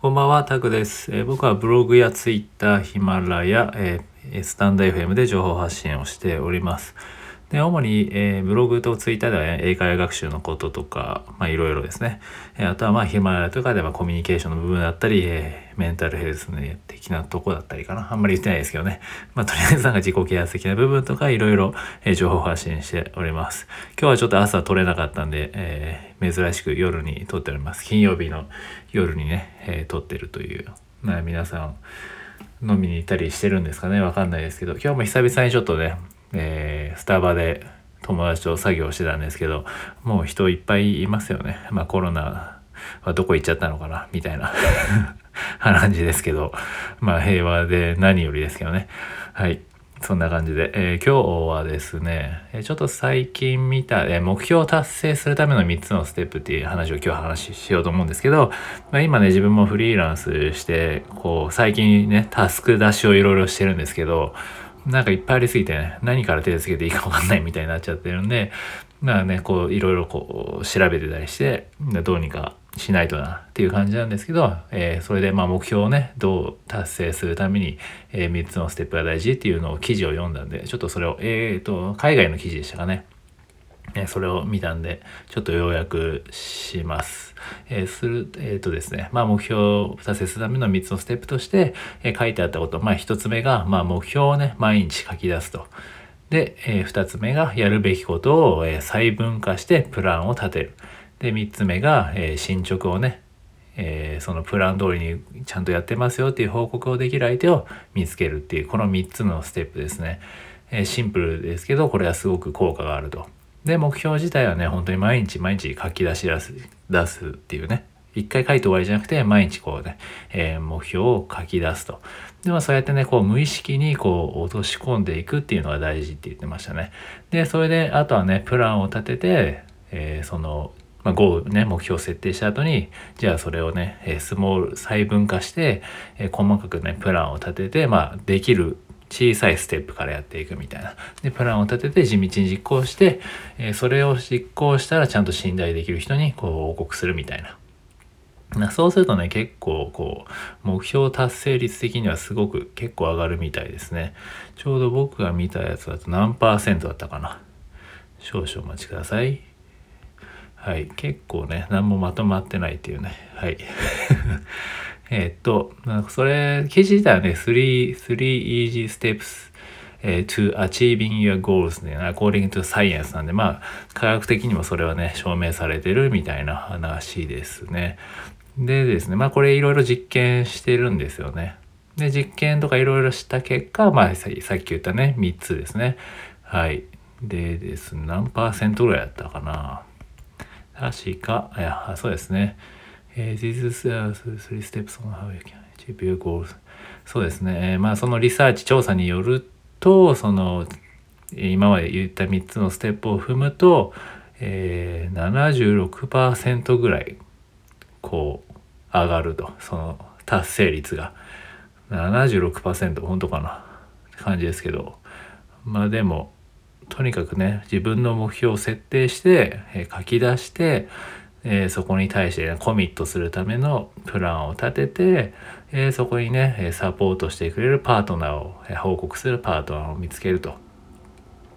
こんばんは、タクです。えー僕はブログやツイッター、ヒマラヤ、えースタンド FM で情報発信をしております。で、主に、えーブログとツイッターでは、英会話学習のこととか、まあいろいろですね。えーあとはまあヒマラヤとかではコミュニケーションの部分だったり、えーメンタルヘルスの的なとこだったりかな。あんまり言ってないですけどね。まあとりあえずなんか自己啓発的な部分とかいろいろ、え情報発信しております。今日はちょっと朝撮れなかったんで、えー珍しく夜に撮っております。金曜日の夜にね、えー撮ってるという。まあ皆さん飲みに行ったりしてるんですかねわかんないですけど、今日も久々にちょっとね、えースタバで友達と作業してたんですけど、もう人いっぱいいますよね。まあコロナはどこ行っちゃったのかなみたいな 感じですけど、まあ平和で何よりですけどね。はい。そんな感じで、えー今日はですね、えちょっと最近見た、え目標を達成するための3つのステップっていう話を今日話しようと思うんですけど、まあ、今ね、自分もフリーランスして、こう、最近ね、タスク出しをいろいろしてるんですけど、なんかいっぱいありすぎてね、何から手つけていいかわかんないみたいになっちゃってるんで、まあね、こう、いろいろこう、調べてたりして、どうにかしないとなっていう感じなんですけど、えーそれでまあ目標をね、どう達成するために、え3つのステップが大事っていうのを記事を読んだんで、ちょっとそれを、えーと、海外の記事でしたかね。えそれを見たんで、ちょっと要約します。えーする、えっ、とですね、まあ目標を達成するための3つのステップとして、えー書いてあったこと、まあ1つ目が、まあ目標をね、毎日書き出すと。で、え2つ目がやるべきことを、え細分化してプランを立てる。で、3つ目が、え進捗をね、えそのプラン通りにちゃんとやってますよっていう報告をできる相手を見つけるっていうこの3つのステップですね、えシンプルですけどこれはすごく効果があるとで目標自体はね本当に毎日毎日書き出し出す出すっていうね。一回書いて終わりじゃなくて毎日こうね、えー目標を書き出すと。でまあそうやってねこう無意識にこう落とし込んでいくっていうのが大事って言ってましたね。でそれであとはねプランを立てて、えーそのまあ、ゴね、目標を設定した後に、じゃあそれをね、えースモール、細分化して、えー細かくね、プランを立てて、まあ、できる小さいステップからやっていくみたいな。で、プランを立てて地道に実行して、えそれを実行したらちゃんと信頼できる人にこう報告するみたいな。なそうするとね、結構こう、目標達成率的にはすごく結構上がるみたいですね。ちょうど僕が見たやつだと何パーセントだったかな。少々お待ちください。はい。結構ね、何もまとまってないっていうね。はい。えっと、それ、記事自体はね、3、3 easy steps to achieving your goals ね、according to science なんで、まあ、科学的にもそれはね、証明されてるみたいな話ですね。でですね、まあこれいろいろ実験してるんですよね。で、実験とかいろいろした結果、まあさっき言ったね、3つですね。はい。でですね、何パーセントぐらいだったかな。確か、いや、そうですね。えー This is uh, three steps on how you can achieve your goals. そうですね。えーまあ、そのリサーチ調査によると、その、今まで言った3つのステップを踏むと、えー、76%ぐらい、こう、上がると。その、達成率が。76%、本当かなって感じですけど。まあでも、とにかくね自分の目標を設定して、えー書き出して、えーそこに対して、ね、コミットするためのプランを立てて、えーそこにねサポートしてくれるパートナーを、報告するパートナーを見つけると。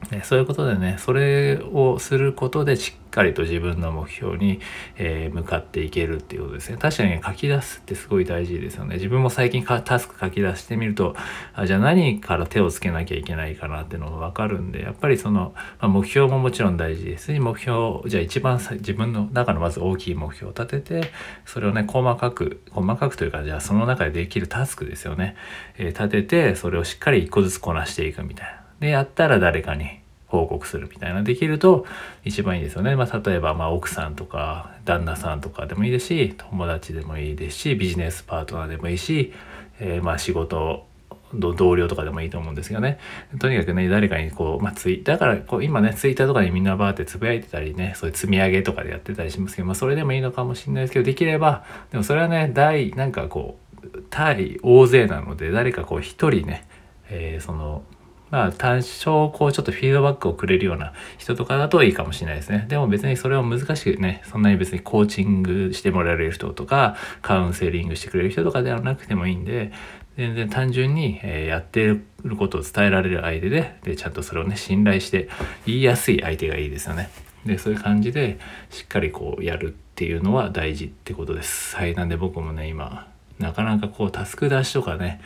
ねそういうことでねそれをすることでしっかりと自分の目標に、えー向かっていけるっていうことですね。確かに書き出すってすごい大事ですよね。自分も最近タスク書き出してみるとあじゃあ何から手をつけなきゃいけないかなっていうのが分かるんでやっぱりその、まあ、目標ももちろん大事ですし目標じゃあ一番自分の中のまず大きい目標を立ててそれをね細かく細かくというかじゃあその中でできるタスクですよね、えー立ててそれをしっかり一個ずつこなしていくみたいな。でやったら誰かに報告するみたいなできると一番いいですよね。まあ、例えばま奥さんとか旦那さんとかでもいいですし友達でもいいですしビジネスパートナーでもいいし、えーま仕事同僚とかでもいいと思うんですけどねとにかくね誰かにこう、まあ、ツイだからこう今ねツイッターとかにみんなバーってつぶやいてたりねそういう積み上げとかでやってたりしますけど、まあ、それでもいいのかもしれないですけどできればでもそれはね大なんかこう対大勢なので誰かこう一人ね、えーそのまあ多少こうちょっとフィードバックをくれるような人とかだといいかもしれないですね。でも別にそれを難しくね、そんなに別にコーチングしてもらえる人とか、カウンセリングしてくれる人とかではなくてもいいんで、全然単純に、えやってることを伝えられる相手で、で、ちゃんとそれをね、信頼して言いやすい相手がいいですよね。で、そういう感じでしっかりこうやるっていうのは大事ってことです。はい。なんで僕もね、今、なかなかこうタスク出しとかね、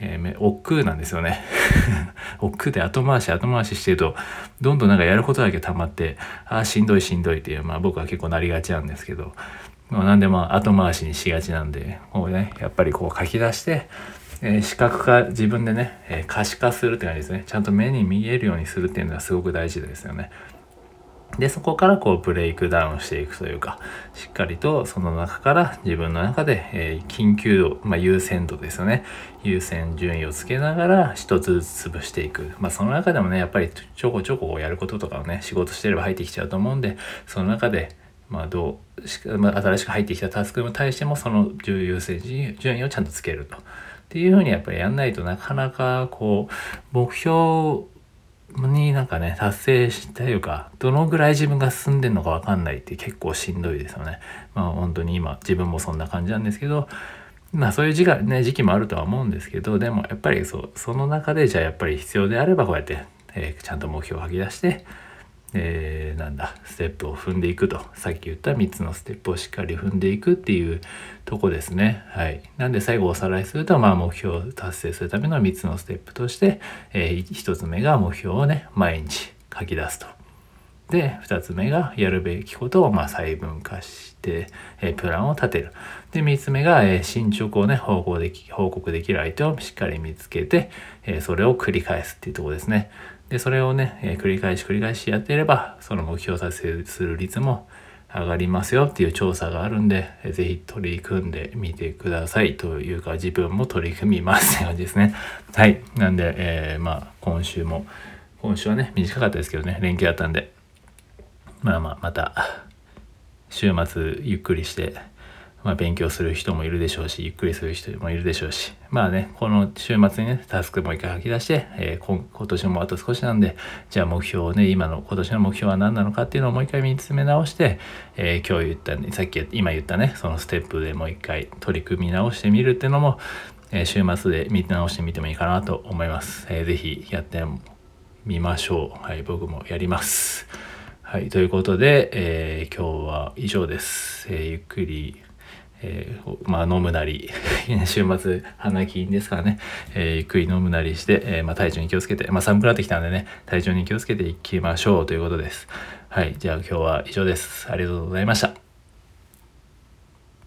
えー、億劫なんですよね。億劫で後回し後回ししてると、どんどんなんかやることだけ溜まって、ああ、しんどいしんどいっていう、まあ僕は結構なりがちなんですけど、まあ、何でも後回しにしがちなんで、もうね、やっぱりこう書き出して、えー、視覚化、自分でね、えー、可視化するって感じですね。ちゃんと目に見えるようにするっていうのはすごく大事ですよね。で、そこからこうブレイクダウンしていくというか、しっかりとその中から自分の中で、えー、緊急度、まあ、優先度ですよね。優先順位をつけながら一つずつ潰していく。まあその中でもね、やっぱりちょこちょこやることとかをね、仕事してれば入ってきちゃうと思うんで、その中で、まあどう、まあ、新しく入ってきたタスクに対してもその優先順位をちゃんとつけると。っていうふうにやっぱりやんないとなかなかこう、目標になんかね、達成したいうか、どのぐらい自分が進んでるのかわかんないって結構しんどいですよね。まあ本当に今自分もそんな感じなんですけど、まあそういう時がね、時期もあるとは思うんですけど、でもやっぱりそう、その中でじゃあやっぱり必要であればこうやって、えー、ちゃんと目標を吐き出して、えー、なんだステップを踏んでいくと。さっき言った3つのステップをしっかり踏んでいくっていうとこですね。はい。なんで最後おさらいするとまあ目標を達成するための3つのステップとして、えー、1つ目が目標をね毎日書き出すと。で2つ目がやるべきことをまあ細分化して、えー、プランを立てる。で3つ目が、えー、進捗をね報告でき報告できる相手をしっかり見つけて、えー、それを繰り返すっていうとこですね。で、それをね、えー、繰り返し繰り返しやっていれば、その目標達成する率も上がりますよっていう調査があるんで、えー、ぜひ取り組んでみてくださいというか、自分も取り組みますって感じですね。はい。なんで、えー、まあ、今週も、今週はね、短かったですけどね、連休だったんで、まあまあ、また、週末ゆっくりして、まあ、勉強する人もいるでしょうし、ゆっくりする人もいるでしょうし、まあね、この週末にね、タスクもう一回吐き出して、えー、今年もあと少しなんで、じゃあ目標をね、今の、今年の目標は何なのかっていうのをもう一回見つめ直して、えー、今日言ったね、さっき、今言ったね、そのステップでもう一回取り組み直してみるっていうのも、えー、週末で見直してみてもいいかなと思います。えー、ぜひやってみましょう。はい、僕もやります。はい、ということで、えー、今日は以上です。えー、ゆっくりえー、まあ飲むなり 週末花金ですからね、えー、ゆっくり飲むなりして、えー、まあ体調に気をつけて、まあ寒くなってきたんでね、体調に気をつけていきましょうということです。はい、じゃあ今日は以上です。ありがとうございました。